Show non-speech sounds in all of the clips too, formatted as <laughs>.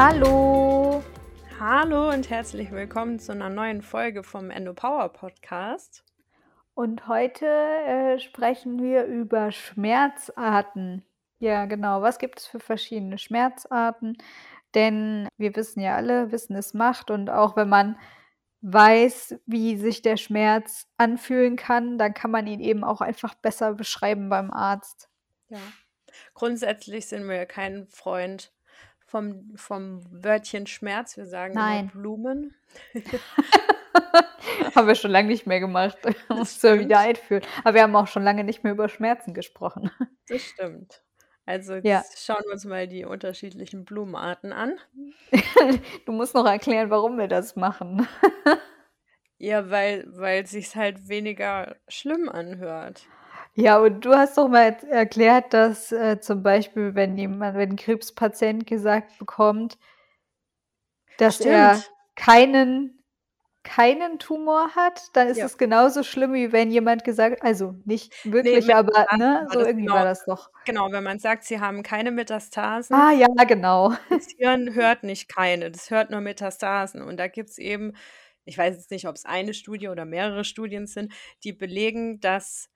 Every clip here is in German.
Hallo. Hallo und herzlich willkommen zu einer neuen Folge vom EndoPower Podcast. Und heute äh, sprechen wir über Schmerzarten. Ja, genau. Was gibt es für verschiedene Schmerzarten? Denn wir wissen ja alle, Wissen ist Macht. Und auch wenn man weiß, wie sich der Schmerz anfühlen kann, dann kann man ihn eben auch einfach besser beschreiben beim Arzt. Ja. Grundsätzlich sind wir kein Freund vom, vom Wörtchen Schmerz. Wir sagen Nein. Blumen. <laughs> haben wir schon lange nicht mehr gemacht. Muss wir <laughs> wieder einführen. Aber wir haben auch schon lange nicht mehr über Schmerzen gesprochen. <laughs> Das stimmt. Also jetzt Ja. schauen wir uns mal die unterschiedlichen Blumenarten an. Du musst noch erklären, warum wir das machen. Ja, weil, weil es sich halt weniger schlimm anhört. Ja, und du hast doch mal erklärt, dass äh, zum Beispiel, wenn jemand, wenn ein Krebspatient gesagt bekommt, dass er Stimmt. keinen, keinen Tumor hat, dann ist Ja. es genauso schlimm, wie wenn jemand gesagt, also nicht wirklich, mit aber ne, so irgendwie genau. war das doch. Genau, wenn man sagt, sie haben keine Metastasen, Ah ja, genau. <laughs> das Hirn hört nicht keine, das hört nur Metastasen. Und da gibt es eben, ich weiß jetzt nicht, ob es eine Studie oder mehrere Studien sind, die belegen, dass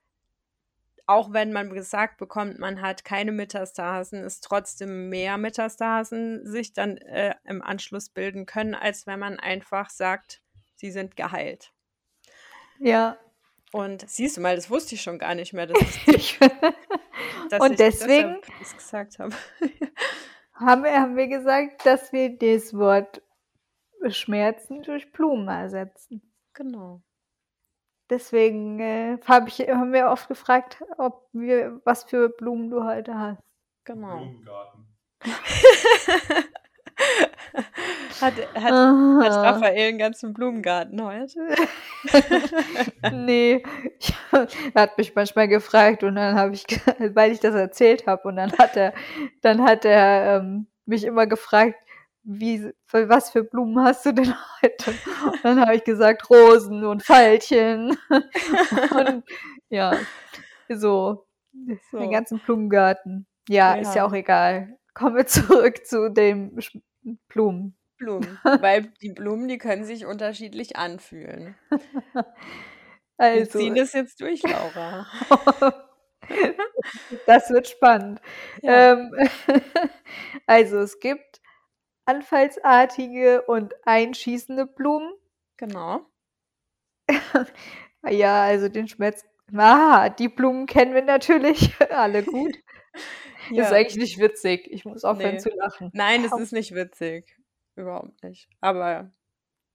auch wenn man gesagt bekommt, man hat keine Metastasen, es trotzdem mehr Metastasen sich dann äh, im Anschluss bilden können, als wenn man einfach sagt, sie sind geheilt. Ja. Und siehst du mal, das wusste ich schon gar nicht mehr, dass, <laughs> Ich, dass <laughs> und ich deswegen das gesagt habe. <laughs> haben wir, haben wir gesagt, dass wir das Wort Schmerzen durch Blumen ersetzen. genau. Deswegen äh, hab ich, haben wir oft gefragt, ob wir, was für Blumen du heute hast. Genau. Blumengarten. <laughs> hat, hat, hat. Raphael einen ganzen Blumengarten heute? <laughs> nee, ich, er hat mich manchmal gefragt und dann habe ich, weil ich das erzählt habe und dann hat er, dann hat er ähm, mich immer gefragt, wie, für was für Blumen hast du denn heute? Und dann habe ich gesagt Rosen und Veilchen <laughs> und ja, so den So. ganzen Blumengarten. Ja, ist ja Ja. auch egal. Kommen wir zurück zu den Blumen. Blumen. <laughs> Weil die Blumen, die können sich unterschiedlich anfühlen. <laughs> Wir Also, ziehen das jetzt durch, Laura. das wird spannend. Ja. Ähm, also es gibt anfallsartige und einschießende Blumen. Genau. <laughs> Ja, also den Schmerz. Ah, die Blumen kennen wir natürlich <laughs> alle gut. <laughs> Ja. Ist eigentlich nicht witzig. Ich muss aufhören Nee. zu lachen. Nein, es ist nicht witzig. Überhaupt nicht. Aber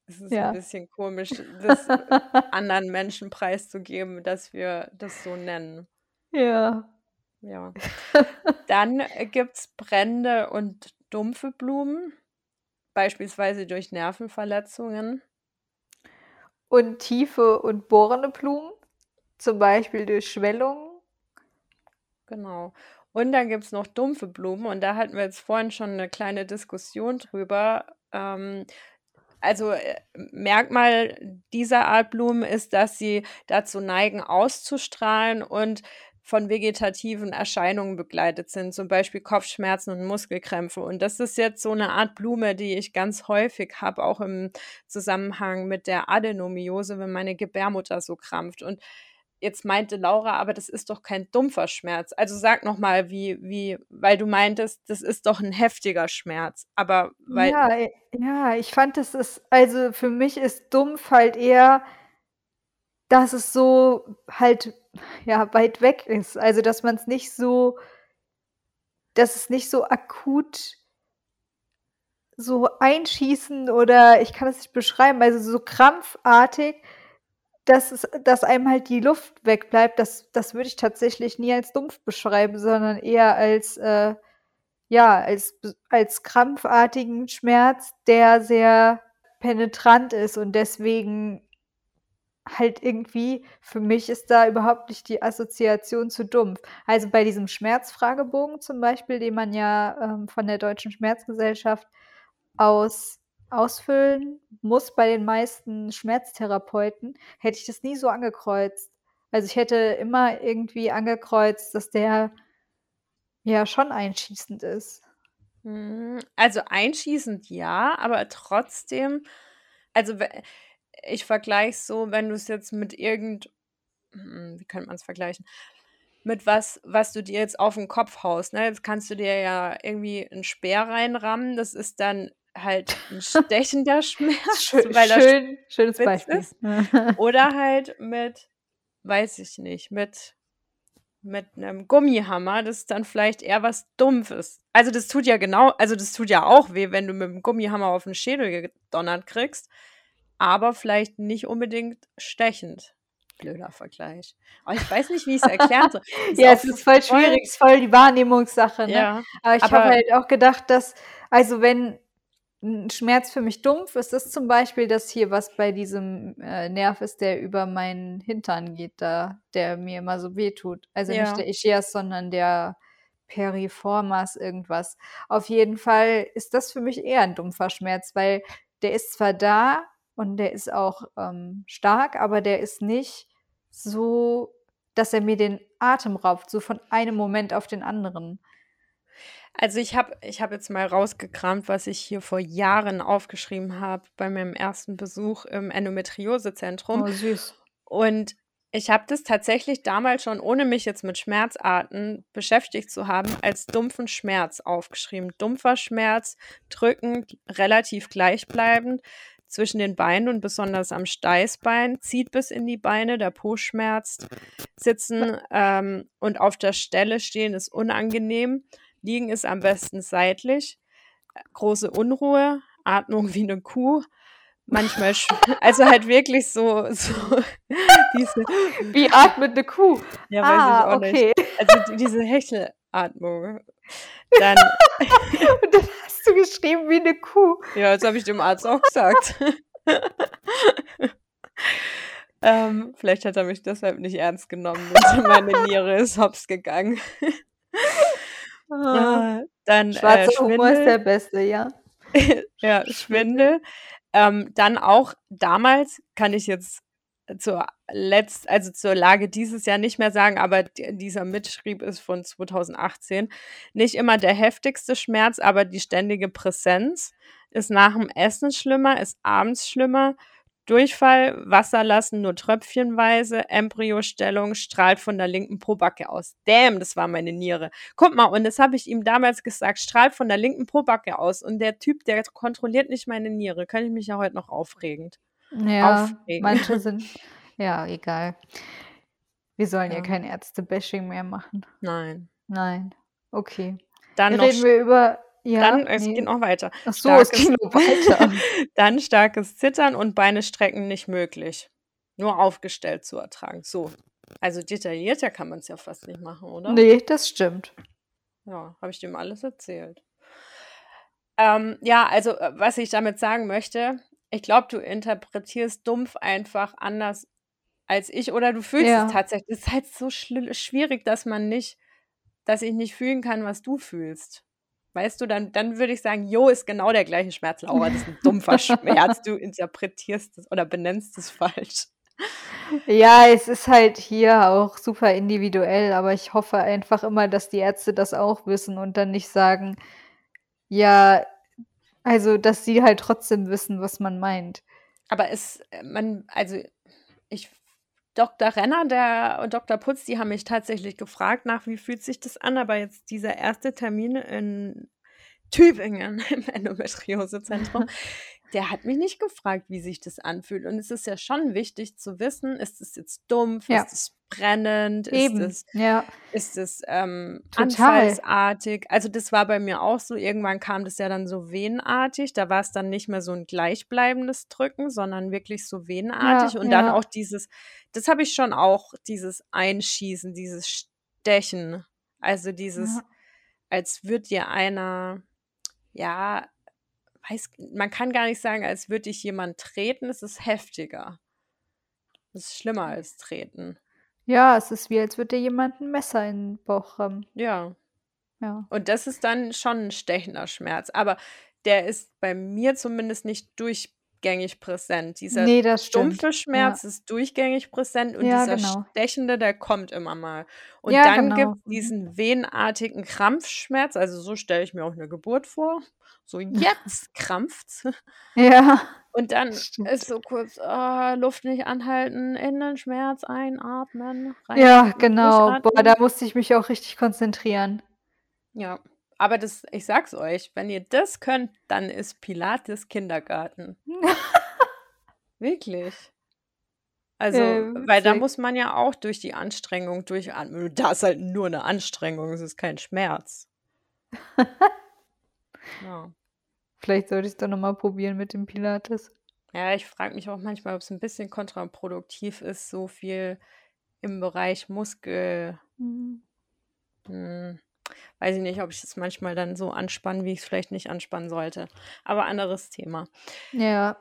es ist Ja. ein bisschen komisch, das anderen Menschen preiszugeben, dass wir das so nennen. Ja. Ja. Dann gibt es brennende und dumpfe Blumen, beispielsweise durch Nervenverletzungen. Und tiefe und bohrende Blumen, zum Beispiel durch Schwellungen. Genau. Und dann gibt es noch dumpfe Blumen und da hatten wir jetzt vorhin schon eine kleine Diskussion drüber. Ähm, also äh, Merkmal dieser Art Blumen ist, dass sie dazu neigen, auszustrahlen und von vegetativen Erscheinungen begleitet sind, zum Beispiel Kopfschmerzen und Muskelkrämpfe. Und das ist jetzt so eine Art Blume, die ich ganz häufig habe, auch im Zusammenhang mit der Adenomiose, wenn meine Gebärmutter so krampft. Und jetzt meinte Laura, aber das ist doch kein dumpfer Schmerz. Also sag noch mal, wie, wie, weil du meintest, das ist doch ein heftiger Schmerz. Aber weil, Ja, ja, ich fand es ist, also für mich ist dumpf halt eher, dass es so halt, ja, weit weg ist. Also, dass man es nicht so, dass es nicht so akut so einschießen oder ich kann es nicht beschreiben, also so krampfartig, dass es, dass einem halt die Luft wegbleibt. Das, das würde ich tatsächlich nie als dumpf beschreiben, sondern eher als, äh, ja, als, als krampfartigen Schmerz, der sehr penetrant ist und deswegen halt irgendwie, für mich ist da überhaupt nicht die Assoziation zu dumpf. Also bei diesem Schmerzfragebogen zum Beispiel, den man ja ähm, von der Deutschen Schmerzgesellschaft aus ausfüllen muss bei den meisten Schmerztherapeuten, hätte ich das nie so angekreuzt. Also ich hätte immer irgendwie angekreuzt, dass der ja schon einschießend ist. Hm, also einschießend ja, aber trotzdem also ich vergleiche es so, wenn du es jetzt mit irgend hm, wie könnte man's vergleichen? Mit was, was du dir jetzt auf den Kopf haust, ne? Jetzt kannst du dir ja irgendwie 'n Speer reinrammen, das ist dann halt 'n <laughs> stechender Schmerz, Schö weil er schön schönes Beispiel. ist. Oder halt mit weiß ich nicht, mit mit 'nem Gummihammer, das ist dann vielleicht eher was Dumpfes. Also, das tut ja genau also, das tut ja auch weh, wenn du mit'm Gummihammer auf 'n Schädel gedonnert kriegst, aber vielleicht nicht unbedingt stechend. Blöder Vergleich. Aber ich weiß nicht, wie ich's erklären soll. <laughs> Ist Ja, es ist voll schwierig, ist voll die Wahrnehmungssache, ne? Ja, Aber ich habe halt auch gedacht, dass also, wenn 'n Schmerz für mich dumpf ist, ist zum Beispiel das hier, was bei diesem, äh, Nerv ist, der über meinen Hintern geht da, der mir immer so wehtut. Also, nicht Ja. der Ischias, sondern der Piriformis irgendwas. Auf jeden Fall ist das für mich eher 'n dumpfer Schmerz, weil der ist zwar da und der ist auch, ähm, stark, aber der ist nicht so, dass er mir den Atem raubt, so von einem Moment auf den anderen. Also, ich habe ich habe jetzt mal rausgekramt, was ich hier vor Jahren aufgeschrieben habe bei meinem ersten Besuch im Endometriosezentrum. Oh, süß. Und ich habe das tatsächlich damals schon, ohne mich jetzt mit Schmerzarten beschäftigt zu haben, als dumpfen Schmerz aufgeschrieben. Dumpfer Schmerz, drückend, relativ gleichbleibend zwischen den Beinen und besonders am Steißbein, zieht bis in die Beine, der Po schmerzt. Sitzen, ähm, und auf der Stelle stehen ist unangenehm. Liegen ist am besten seitlich. Große Unruhe, Atmung wie 'ne Kuh. Manchmal <laughs> also halt wirklich so so <laughs> diese Wie atmet 'ne Kuh? Ja, weiß ich Ah, auch nicht. okay. Also d diese Hechelatmung. Dann <laughs> du geschrieben wie 'ne Kuh. Ja, das habe ich dem Arzt auch gesagt. <laughs> Ähm, vielleicht hat er mich deshalb nicht ernst genommen und meine Niere ist Hops gegangen. Ah. Äh, dann, äh, Schwarzer Humor ist der beste, ja. <laughs> Ja, Schwindel. Ähm, dann auch damals kann ich jetzt zur letzt also, zur Lage dieses Jahr nicht mehr sagen, aber dieser Mitschrieb ist von 2018. Nicht immer der heftigste Schmerz, aber die ständige Präsenz. Ist nach'm Essen schlimmer, ist abends schlimmer. Durchfall, Wasser lassen nur tröpfchenweise, Embryostellung, strahlt von der linken Pobacke aus. Damn, das war meine Niere. Guck mal, und das habe ich ihm damals gesagt, strahlt von der linken Pobacke aus. Und der Typ, der kontrolliert nicht meine Niere. Könnte ich mich ja heute noch aufregend Ja, aufregen. manche <laughs> sind ja, egal. Wir sollen ja Ja. kein Ärzte-Bashing mehr machen. Nein. Nein. Okay. Dann noch Reden wir über ja, dann es geht ne? noch weiter. Ach so, es Starkes geht noch weiter. <laughs> dann starkes Zittern und Beine strecken nicht möglich. Nur aufgestellt zu ertragen. So. Also, detaillierter kann man's ja fast nicht machen, oder? Ne, das stimmt. Ja, habe ich dem alles erzählt. Ähm, ja, also, äh, was ich damit sagen möchte, ich glaube, du interpretierst dumpf einfach anders als ich oder du fühlst es Ja. tatsächlich. Es ist halt so schwierig, dass man nicht dass ich nicht fühlen kann, was du fühlst. Weißt du, dann dann würde ich sagen: „Jo, ist genau der gleiche Schmerz, Laura. Das ist 'n dumpfer Schmerz. <laughs> Du interpretierst es oder benennst es falsch.“ Ja, es ist halt hier auch super individuell, aber ich hoffe einfach immer, dass die Ärzte das auch wissen und dann nicht sagen ja, also, dass sie halt trotzdem wissen, was man meint. Aber es äh, man also, ich Doktor Renner, der und Doktor Putz, die haben mich tatsächlich gefragt nach: „Wie fühlt sich das an?“ Aber jetzt dieser erste Termin in Tübingen <laughs> im Endometriosezentrum, <laughs> der hat mich nicht gefragt, wie sich das anfühlt. Und es ist ja schon wichtig zu wissen, ist es jetzt dumpf, Ja. ist es brennend, ist Eben, es ja. ist es, ähm, anfallsartig? Also, das war bei mir auch so. Irgendwann kam das ja dann so venenartig. Da war's dann nicht mehr so 'n gleichbleibendes Drücken, sondern wirklich so venenartig. Ja, Und dann ja. auch dieses das habe ich schon auch, dieses Einschießen, dieses Stechen. Also, dieses als würde dir einer ja, weiß man kann gar nicht sagen, als würde dich jemand treten, es ist heftiger. Es ist schlimmer als treten. Ja, es ist wie, als würde dir jemand 'n Messer in 'n Bauch rammen. Ja. Ja. Und das ist dann schon 'n stechender Schmerz, aber der ist bei mir zumindest nicht durchgängig präsent. Dieser Ne, das stimmt. dumpfe Schmerz Ja. ist durchgängig präsent und Ja, dieser genau. stechende, der kommt immer mal. Und Ja, dann genau. gibt's Mhm. diesen venenartigen Krampfschmerz, also so stelle ich mir auch 'ne Geburt vor. So, jetzt <laughs> krampft's. Ja, <laughs> Und dann stimmt. ist so kurz, ah, Luft nicht anhalten, in den Schmerz einatmen, Ja, reinatmen, genau. Boah, da musste ich mich auch richtig konzentrieren. Ja, aber das ich sage es euch, wenn ihr das könnt, dann ist Pilates Kindergarten. <laughs> Wirklich. Also, Äh, weil da muss man ja auch durch die Anstrengung durchatmen. Da ist halt nur 'ne Anstrengung, es ist kein Schmerz. <laughs> Ja. Vielleicht sollte ich's doch noch mal probieren mit dem Pilates. Ja, ich frage mich auch manchmal, ob's 'n bisschen kontraproduktiv ist, so viel im Bereich Muskel Mhm. hm, weiß ich nicht, ob ich das manchmal dann so anspanne, wie ich's vielleicht nicht anspannen sollte. Aber anderes Thema. Ja.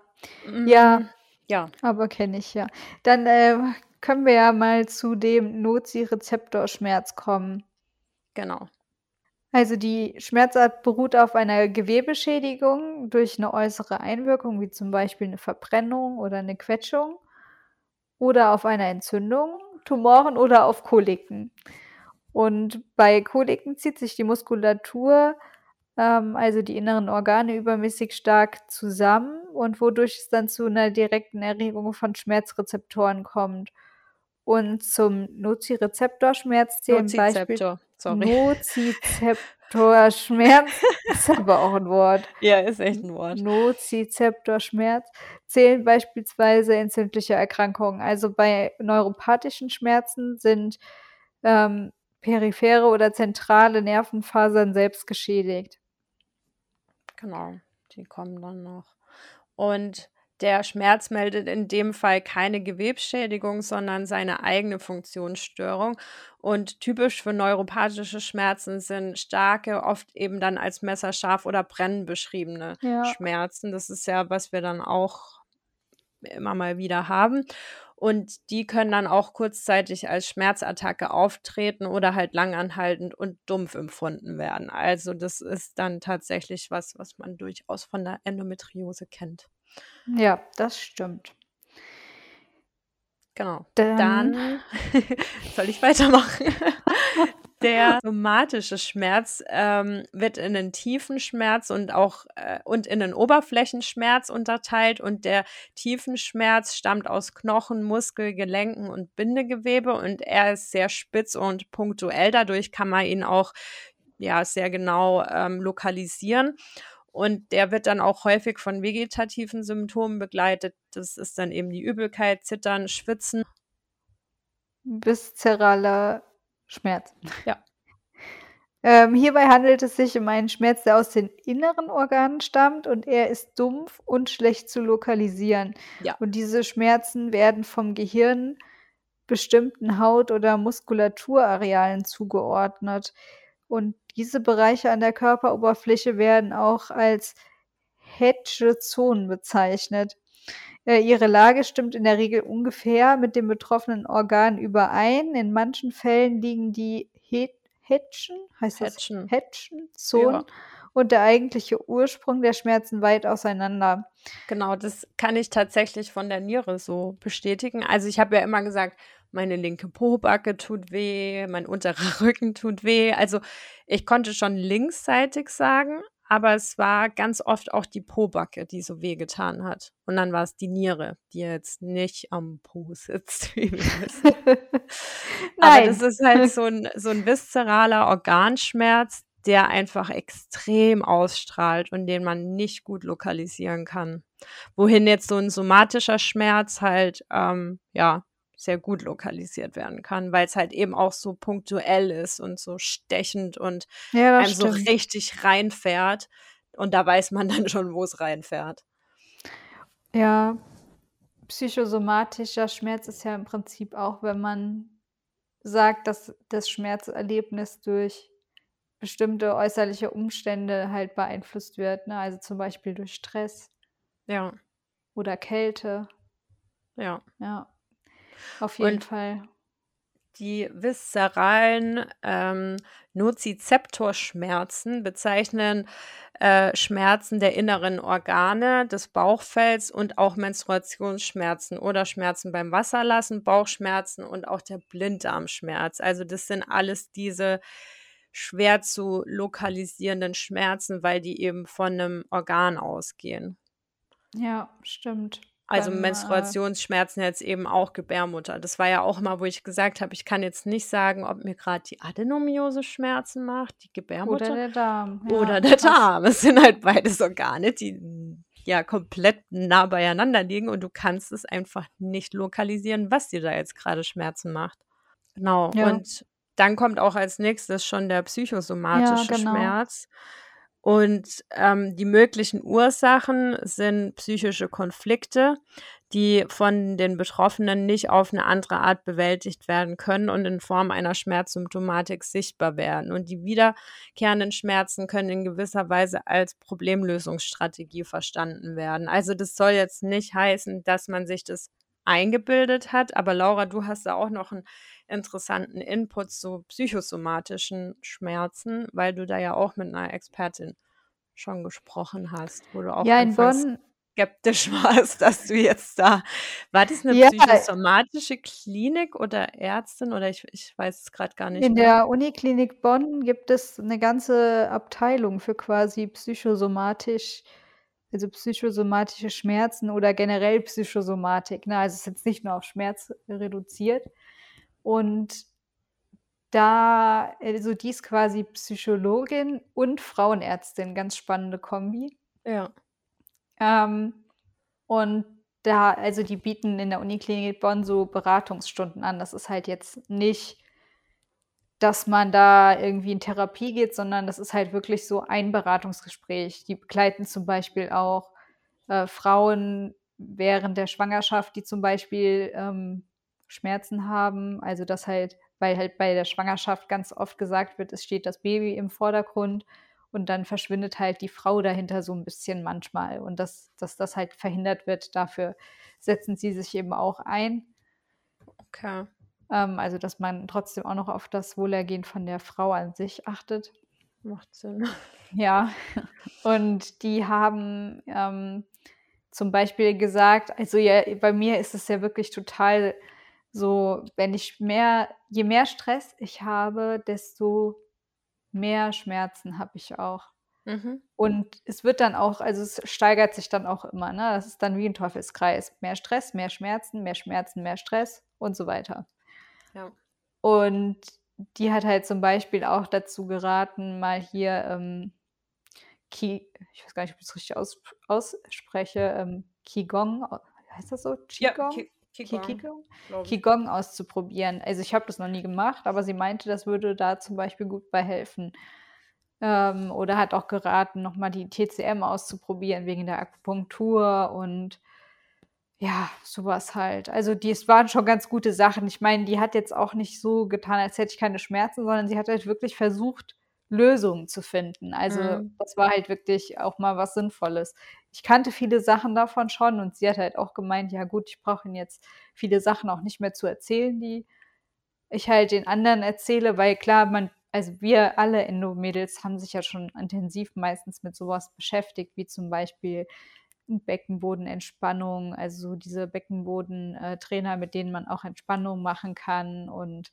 Ja, Hm, ja. aber kenne ich, ja. Dann, äh, können wir ja mal zu dem Nozirezeptorschmerz kommen. Genau. Also, die Schmerzart beruht auf einer Gewebeschädigung durch 'ne äußere Einwirkung, wie zum Beispiel 'ne Verbrennung oder 'ne Quetschung oder auf einer Entzündung, Tumoren oder auf Koliken. Und bei Koliken zieht sich die Muskulatur, ähm, also die inneren Organe übermäßig stark zusammen und wodurch es dann zu 'ner direkten Erregung von Schmerzrezeptoren kommt. Und zum Nozirezeptorschmerz zählen Beispiel. Nozizeptorschmerz <laughs> <laughs> ist aber auch 'n Wort. Ja, ist echt 'n Wort. Nozizeptorschmerz zählen beispielsweise entzündliche Erkrankungen. Also, bei neuropathischen Schmerzen sind, ähm, periphere oder zentrale Nervenfasern selbst geschädigt. Genau, die kommen dann noch. Und der Schmerz meldet in dem Fall keine Gewebsschädigung, sondern seine eigene Funktionsstörung. Und typisch für neuropathische Schmerzen sind starke, oft eben dann als messerscharf oder brennend beschriebene Ja. Schmerzen. Das ist ja, was wir dann auch immer mal wieder haben. Und die können dann auch kurzzeitig als Schmerzattacke auftreten oder halt langanhaltend und dumpf empfunden werden. Also, das ist dann tatsächlich was, was man durchaus von der Endometriose kennt. Ja, das stimmt. Genau. Dann Dann <laughs> soll ich weitermachen? <laughs> Der <laughs> somatische Schmerz, ähm, wird in 'nen Tiefenschmerz und auch äh, und in 'nen Oberflächenschmerz unterteilt. Und der Tiefenschmerz stammt aus Knochen, Muskel, Gelenken und Bindegewebe und er ist sehr spitz und punktuell. Dadurch kann man ihn auch, ja, sehr genau, ähm, lokalisieren. Und der wird dann auch häufig von vegetativen Symptomen begleitet. Das ist dann eben die Übelkeit, Zittern, Schwitzen. Viszeraler Schmerz. Ja. Ähm, hierbei handelt es sich um einen Schmerz, der aus den inneren Organen stammt und er ist dumpf und schlecht zu lokalisieren. Ja. Und diese Schmerzen werden vom Gehirn bestimmten Haut oder Muskulaturarealen zugeordnet. Und diese Bereiche an der Körperoberfläche werden auch als Hedge Zonen bezeichnet. Äh, ihre Lage stimmt in der Regel ungefähr mit dem betroffenen Organ überein. In manchen Fällen liegen die Hedgen, heißt das Hedgen. Hedgenzonen Ja. und der eigentliche Ursprung der Schmerzen weit auseinander. Genau, das kann ich tatsächlich von der Niere so bestätigen. Also, ich habe ja immer gesagt, meine linke Pobacke tut weh, mein unterer <laughs> Rücken tut weh. Also, ich konnte schon linksseitig sagen, aber es war ganz oft auch die Pobacke, die so wehgetan hat. Und dann war's die Niere, die jetzt nicht am Po sitzt, <laughs> wie wir wissen. Aber das Nein. ist halt so 'n so 'n viszeraler Organschmerz, der einfach extrem ausstrahlt und den man nicht gut lokalisieren kann. Wohin jetzt so 'n somatischer Schmerz halt, ähm, ja, sehr gut lokalisiert werden kann, weil's halt eben auch so punktuell ist und so stechend und Ja, einem so stimmt. richtig reinfährt. Und da weiß man <laughs> dann schon, wo's reinfährt. Ja. Psychosomatischer Schmerz ist ja im Prinzip auch, wenn man sagt, dass das Schmerzerlebnis durch bestimmte äußerliche Umstände halt beeinflusst wird, ne? Also, zum Beispiel durch Stress Ja. oder Kälte. Ja. Ja, auf jeden Und Fall. Die viszeralen ähm, Nozizeptorschmerzen bezeichnen äh, Schmerzen der inneren Organe, des Bauchfells und auch Menstruationsschmerzen oder Schmerzen beim Wasserlassen, Bauchschmerzen und auch der Blinddarmschmerz. Also das sind alles diese schwer zu lokalisierenden Schmerzen, weil die eben von einem Organ ausgehen. Ja, stimmt. Also Beim, äh Menstruationsschmerzen jetzt eben auch Gebärmutter. Das war ja auch mal, wo ich gesagt habe, ich kann jetzt nicht sagen, ob mir gerade die Adenomiose Schmerzen macht, die Gebärmutter oder der Darm. Ja, oder der. Darm. Es sind halt beides Organe, die ja komplett nah beieinander liegen und du kannst es einfach nicht lokalisieren, was dir da jetzt gerade Schmerzen macht. Genau. Ja. Und dann kommt auch als nächstes schon der psychosomatische genau. Schmerz. Und ähm, die möglichen Ursachen sind psychische Konflikte, die von den Betroffenen nicht auf eine andere Art bewältigt werden können und in Form einer Schmerzsymptomatik sichtbar werden. Und die wiederkehrenden Schmerzen können in gewisser Weise als Problemlösungsstrategie verstanden werden. Also das soll jetzt nicht heißen, dass man sich das eingebildet hat, aber Laura, du hast da auch noch einen interessanten Input zu psychosomatischen Schmerzen, weil du da ja auch mit einer Expertin schon gesprochen hast, wo du auch Ja, in Bonn skeptisch <laughs> warst, dass du jetzt da war das eine Ja. psychosomatische Klinik oder Ärztin oder ich ich weiß es grad gar nicht In mehr. der Uniklinik Bonn gibt es 'ne ganze Abteilung für quasi psychosomatisch also psychosomatische Schmerzen oder generell Psychosomatik, ne? Also, es ist jetzt nicht nur auf Schmerz reduziert. Und da also, die ist quasi Psychologin und Frauenärztin, ganz spannende Kombi. Ja. Ähm, und da also, die bieten in der Uniklinik Bonn so Beratungsstunden an. Das ist halt jetzt nicht, dass man da irgendwie in Therapie geht, sondern das ist halt wirklich so ein Beratungsgespräch. Die begleiten zum Beispiel auch, äh, Frauen während der Schwangerschaft, die zum Beispiel, ähm, Schmerzen haben. Also, dass halt weil halt bei der Schwangerschaft ganz oft gesagt wird, es steht das Baby im Vordergrund und dann verschwindet halt die Frau dahinter so 'n bisschen manchmal. Und dass dass das halt verhindert wird, dafür setzen sie sich eben auch ein. Okay. Ähm, also, dass man trotzdem auch noch auf das Wohlergehen von der Frau an sich achtet. Macht Sinn. <laughs> Ja, und die haben, ähm, zum Beispiel gesagt also, ja, bei mir ist es ja wirklich total so, wenn ich mehr je mehr Stress ich habe, desto mehr Schmerzen habe ich auch. Mhm. Und es wird dann auch also, es steigert sich dann auch immer, ne? Das ist dann wie 'n Teufelskreis. Mehr Stress, mehr Schmerzen, mehr Schmerzen, mehr Stress und so weiter. Ja. Und die hat halt zum Beispiel auch dazu geraten, mal hier, ähm, Qi ich weiß gar nicht, ob ich's richtig aussp ausspreche, ähm, Qigong, heißt das so? Ja, Qigong? Qi Qi Qigong, Qigong? Qigong auszuprobieren. Also, ich habe das noch nie gemacht, aber sie meinte, das würde da zum Beispiel gut bei helfen. Ähm, oder hat auch geraten, noch mal die TCM auszuprobieren wegen der Akupunktur und ja, so was halt. Also, die es waren schon ganz gute Sachen. Ich meine, die hat jetzt auch nicht so getan, als hätte ich keine Schmerzen, sondern sie hat halt wirklich versucht, Lösungen zu finden. Also, Mhm. das war halt wirklich auch mal was Sinnvolles. Ich kannte viele Sachen davon schon und sie hat halt auch gemeint: „Ja gut, ich brauche Ihnen jetzt viele Sachen auch nicht mehr zu erzählen, die ich halt den anderen erzähle“, weil klar, man also, wir alle Endo-Mädels haben sich ja schon intensiv meistens mit so was beschäftigt, wie zum Beispiel Beckenbodenentspannung, also, so diese Beckenboden äh, Trainer, mit denen man auch Entspannung machen kann. Und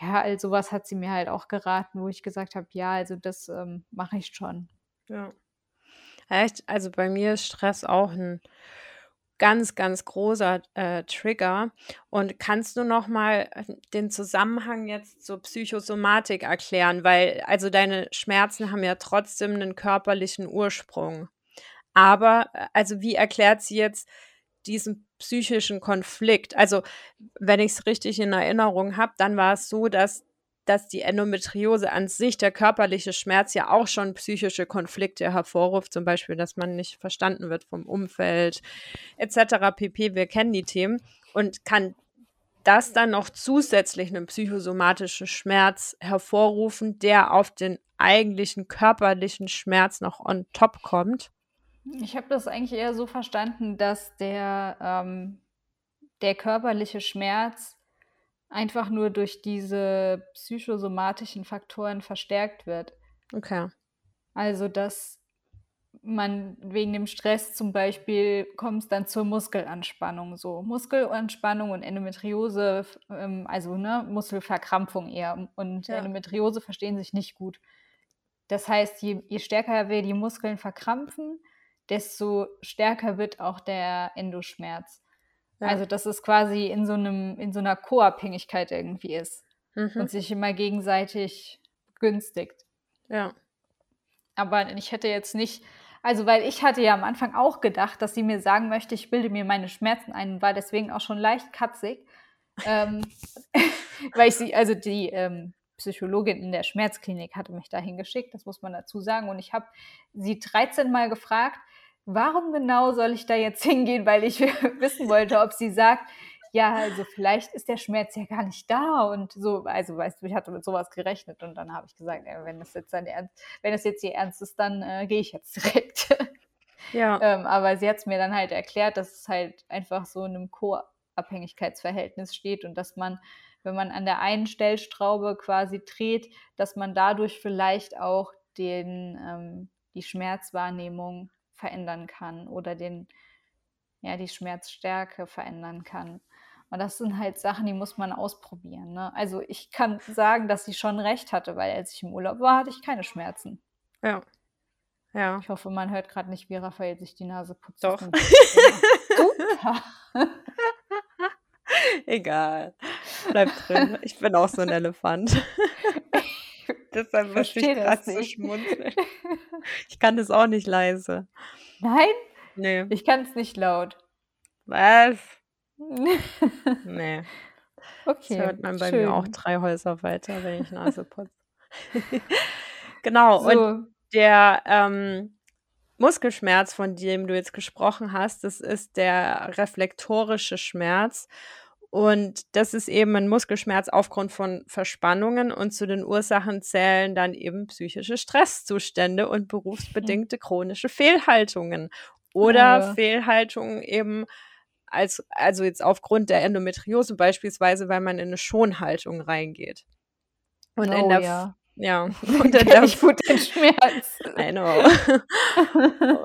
ja, all so was hat sie mir halt auch geraten, wo ich gesagt habe: „Ja, also, das, ähm, mache ich schon.“ Ja. Echt? Also, bei mir ist Stress auch 'n ganz, ganz großer, äh, Trigger. Und kannst du noch mal, äh, den Zusammenhang jetzt zur Psychosomatik erklären? Weil also, deine Schmerzen haben ja trotzdem 'nen körperlichen Ursprung. Aber, äh, also, wie erklärt sie jetzt diesen psychischen Konflikt? Also, wenn ich's richtig in Erinnerung habe, dann war es so, dass dass die Endometriose an sich, der körperliche Schmerz ja auch schon psychische Konflikte hervorruft, zum Beispiel, dass man nicht verstanden wird vom Umfeld et cetera pp. Wir kennen die Themen. Und kann das dann noch zusätzlich 'nen psychosomatischen Schmerz hervorrufen, der auf den eigentlichen körperlichen Schmerz noch on top kommt? Ich habe das eigentlich eher so verstanden, dass der ähm, der körperliche Schmerz einfach nur durch diese psychosomatischen Faktoren verstärkt wird. Okay. Also, dass man wegen dem Stress zum Beispiel kommt es dann zur Muskelanspannung so. Muskelanspannung und Endometriose, ähm, also ne, Muskelverkrampfung eher. Und Ja. Endometriose verstehen sich nicht gut. Das heißt, je, je stärker wir die Muskeln verkrampfen, desto stärker wird auch der Endoschmerz. Ja. Also, dass es quasi in so einem, in so einer Co-Abhängigkeit irgendwie ist Mhm. und sich immer gegenseitig begünstigt. Ja. Aber ich hätte jetzt nicht, also weil ich hatte ja am Anfang auch gedacht, dass sie mir sagen möchte, ich bilde mir meine Schmerzen ein und war deswegen auch schon leicht katzig. ähm, <laughs> weil ich sie, also die ähm, Psychologin in der Schmerzklinik hatte mich dahin geschickt, das muss man dazu sagen. Und ich habe sie 13 Mal gefragt, warum genau soll ich da jetzt <laughs> hingehen, weil ich <laughs> wissen wollte, ob sie sagt, ja, also vielleicht ist der Schmerz ja gar nicht da und so, also weißt du, ich hatte mit sowas gerechnet und dann habe ich gesagt, ja, wenn das jetzt dann ernst, wenn das jetzt hier ernst ist, dann äh, gehe ich jetzt <laughs> direkt. Ja. ähm, aber sie hat es mir dann halt erklärt, dass es halt einfach so in einem Co-Abhängigkeitsverhältnis steht und dass man, wenn man an der einen Stellschraube quasi dreht, dass man dadurch vielleicht auch den, ähm, die Schmerzwahrnehmung verändern kann oder den, ja, die Schmerzstärke verändern kann. Und das sind halt Sachen, die muss man ausprobieren. Ne? Also ich kann sagen, dass sie schon recht hatte, weil als ich im Urlaub war, hatte ich keine Schmerzen. Ja. Ja. Ich hoffe, man hört gerade nicht, wie Raphael sich die Nase putzt. Doch. <laughs> Super. Egal. Bleib drin. Ich bin auch so ein Elefant. <laughs> Deshalb muss ich gerade so schmunzeln. <laughs> Ich kann das auch nicht leise. Nein, Nee. ich kann es nicht laut. Was? <laughs> Nee. okay. Das hört man bei schön. mir auch drei Häuser weiter, wenn ich Nase <laughs> putze. genau. Und So, der ähm, Muskelschmerz, von dem du jetzt gesprochen hast, das ist der reflektorische Schmerz. Und das ist eben ein Muskelschmerz aufgrund von Verspannungen und zu den Ursachen zählen dann eben psychische Stresszustände und berufsbedingte chronische Fehlhaltungen oder Ah, ja. Fehlhaltungen eben als, also jetzt aufgrund der Endometriose beispielsweise, weil man in eine Schonhaltung reingeht. Und in oh der, ja. Ja, <laughs> und Kenn der ich gut den Schmerz. I know.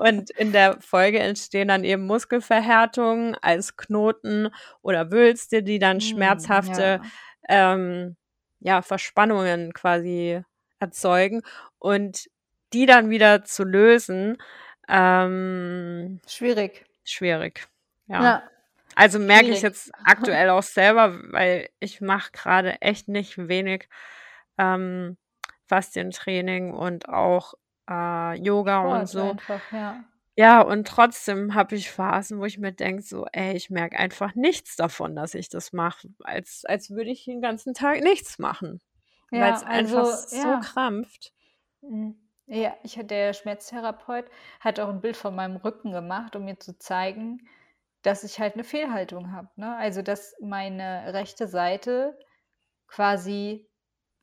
<laughs> Und in der Folge entstehen dann eben Muskelverhärtungen als Knoten oder Wülste, die dann Hm, schmerzhafte ja. ähm, ja, Verspannungen quasi erzeugen. Und die dann wieder zu lösen, ähm, Schwierig. schwierig. Ja. Ja. Also merke ich jetzt aktuell auch selber, weil ich mache gerade echt nicht wenig ähm, Faszientraining und auch äh, Yoga und Sport so. einfach, ja. Ja, und trotzdem habe ich Phasen, wo ich mir denke, so, ey, ich merke einfach nichts davon, dass ich das mache, als, als würde ich den ganzen Tag nichts machen, weil Ja, es einfach also, so ja. krampft. Mhm. Ja, ich der Schmerztherapeut hat auch ein Bild von meinem Rücken gemacht, um mir zu zeigen, dass ich halt eine Fehlhaltung habe, ne? Also, dass meine rechte Seite quasi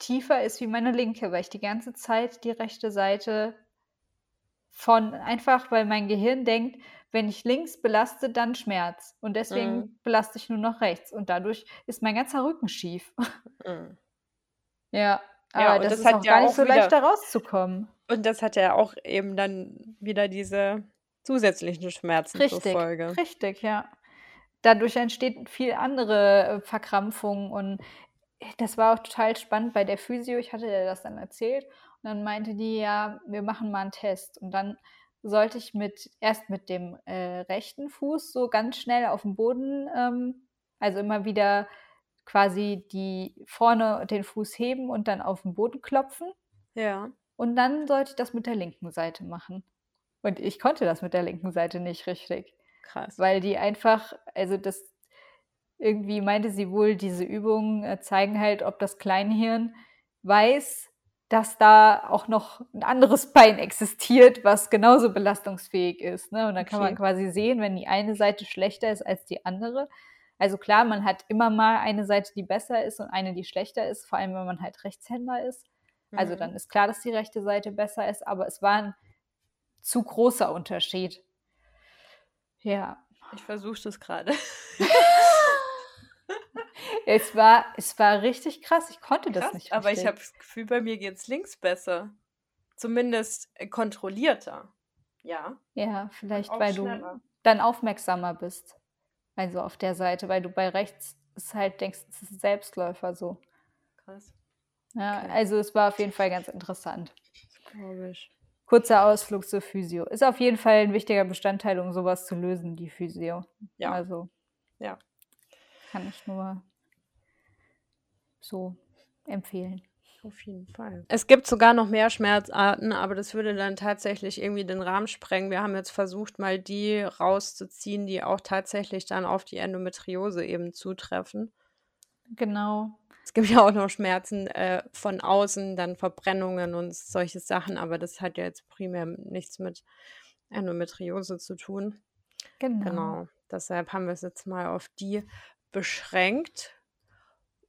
tiefer ist wie meine linke, weil ich die ganze Zeit die rechte Seite von einfach weil mein Gehirn denkt, wenn ich links belaste, dann Schmerz und deswegen Mhm. belaste ich nur noch rechts und dadurch ist mein ganzer Rücken schief. Mhm. <laughs> Ja, Ja, aber und das das ist hat auch ja gar nicht auch so leicht, wieder da rauszukommen. und das hat ja auch eben dann wieder diese zusätzlichen Schmerzen zur Richtig, Folge. richtig, ja. Dadurch entsteht viel andere, äh, Verkrampfung und das war auch total spannend bei der Physio. Ich hatte ihr das dann erzählt und dann meinte die: „Ja, wir machen mal einen Test.“ Und dann sollte ich mit erst mit dem, äh, rechten Fuß so ganz schnell auf den Boden, ähm also immer wieder quasi die vorne den Fuß heben und dann auf den Boden klopfen. Ja. Und dann sollte ich das mit der linken Seite machen. Und ich konnte das mit der linken Seite nicht richtig, Krass. weil die einfach also das irgendwie meinte sie wohl, diese Übungen, äh, zeigen halt, ob das Kleinhirn weiß, dass da auch noch ein anderes Bein existiert, was genauso belastungsfähig ist, ne? Und dann kann man Okay. quasi sehen, wenn die eine Seite schlechter ist als die andere. Also klar, man hat immer mal eine Seite, die besser ist und eine, die schlechter ist, vor allem wenn man halt Rechtshänder ist. Also Mhm. dann ist klar, dass die rechte Seite besser ist, aber es war ein zu großer Unterschied. Ja. Ich versuche das gerade. <laughs> Es war es war richtig krass. Ich konnte das Krass, nicht aber ich habe das Gefühl, bei mir geht's links besser. Zumindest, äh, kontrollierter. Ja. Ja, vielleicht, weil du schneller. dann aufmerksamer bist. Also, auf der Seite, weil du bei rechts ist halt denkst, es ist 'n Selbstläufer so. Krass. Ja, Okay. also, es war auf jeden Fall ganz interessant. Das glaube ich. Kurzer Ausflug zur Physio. Ist auf jeden Fall 'n wichtiger Bestandteil, um so was zu lösen, die Physio. Ja. Also Ja. kann ich nur so empfehlen. Auf jeden Fall. Es gibt sogar noch mehr Schmerzarten, aber das würde dann tatsächlich irgendwie den Rahmen sprengen. Wir haben jetzt versucht, mal die rauszuziehen, die auch tatsächlich dann auf die Endometriose eben zutreffen. Genau. Es gibt ja auch noch Schmerzen, äh, von außen, dann Verbrennungen und solche Sachen, aber das hat ja jetzt primär nichts mit Endometriose zu tun. Genau. Genau. Deshalb haben wir's jetzt mal auf die beschränkt.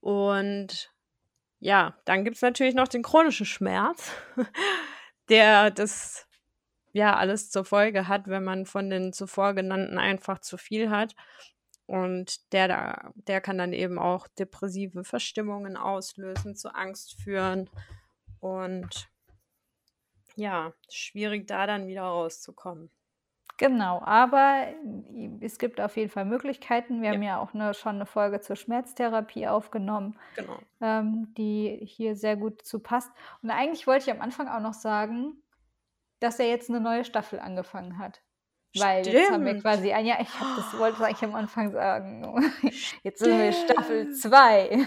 Und ja, dann gibt's natürlich noch den chronischen Schmerz, <laughs> der das ja alles zur Folge hat, wenn man von den zuvor genannten einfach zu viel hat. Und der da der kann dann eben auch depressive Verstimmungen auslösen, zu Angst führen und ja, schwierig, da dann wieder rauszukommen. Genau, aber i es gibt auf jeden Fall Möglichkeiten. Wir Ja. haben ja auch 'ne schon 'ne Folge zur Schmerztherapie aufgenommen, Genau. ähm, die hier sehr gut zu passt. Und eigentlich wollte ich am Anfang auch noch sagen, dass ja jetzt 'ne neue Staffel angefangen hat. Weil jetzt haben wir Stimmt. quasi ein Jahr ich das wollte das eigentlich am Anfang sagen. <laughs> Jetzt sind wir Staffel 2,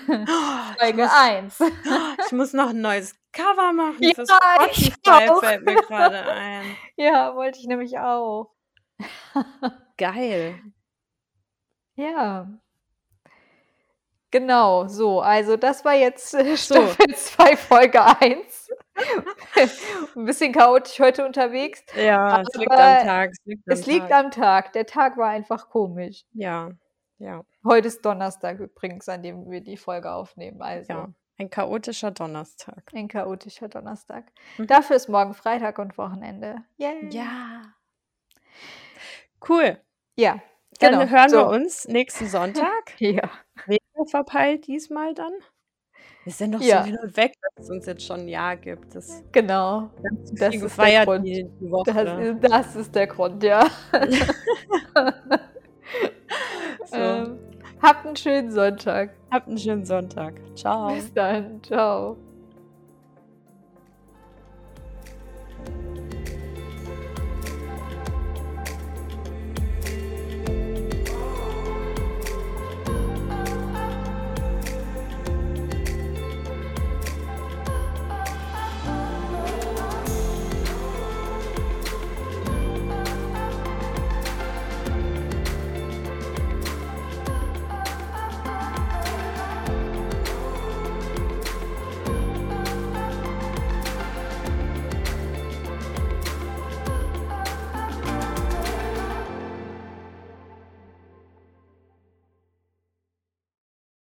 Ich Folge muss 1. <laughs> ich muss noch 'n neues Cover machen Ja, für ich Spotify, fällt mir grade ein. <laughs> Ja, wollte ich nämlich auch. <laughs> Geil. Ja. Genau, so, also das war jetzt, äh, So. Staffel <laughs> 2, Folge 1. <laughs> 'N bisschen chaotisch heute unterwegs, Ja, es liegt am Tag, es liegt am es liegt Tag. am Tag. Der Tag war einfach komisch. Ja, ja. Heute ist Donnerstag übrigens, an dem wir die Folge aufnehmen, Ja, also ein chaotischer Donnerstag. ein chaotischer Donnerstag. Mhm. Dafür ist morgen Freitag und Wochenende. Yay. Ja. Cool. Ja, Dann genau. hören wir So. uns nächsten Sonntag. <laughs> Ja. Weniger verpeilt diesmal dann. Wir sind doch Ja. so hin und weg, dass es uns jetzt schon 'n Jahr gibt. Das Genau. wir Das ist der Grund. die die Das Woche. ist das ist der Grund, ja. <laughs> So. Ähm, habt 'n schönen Sonntag. Habt 'n schönen Sonntag. Tschau. Bis dann. Tschau.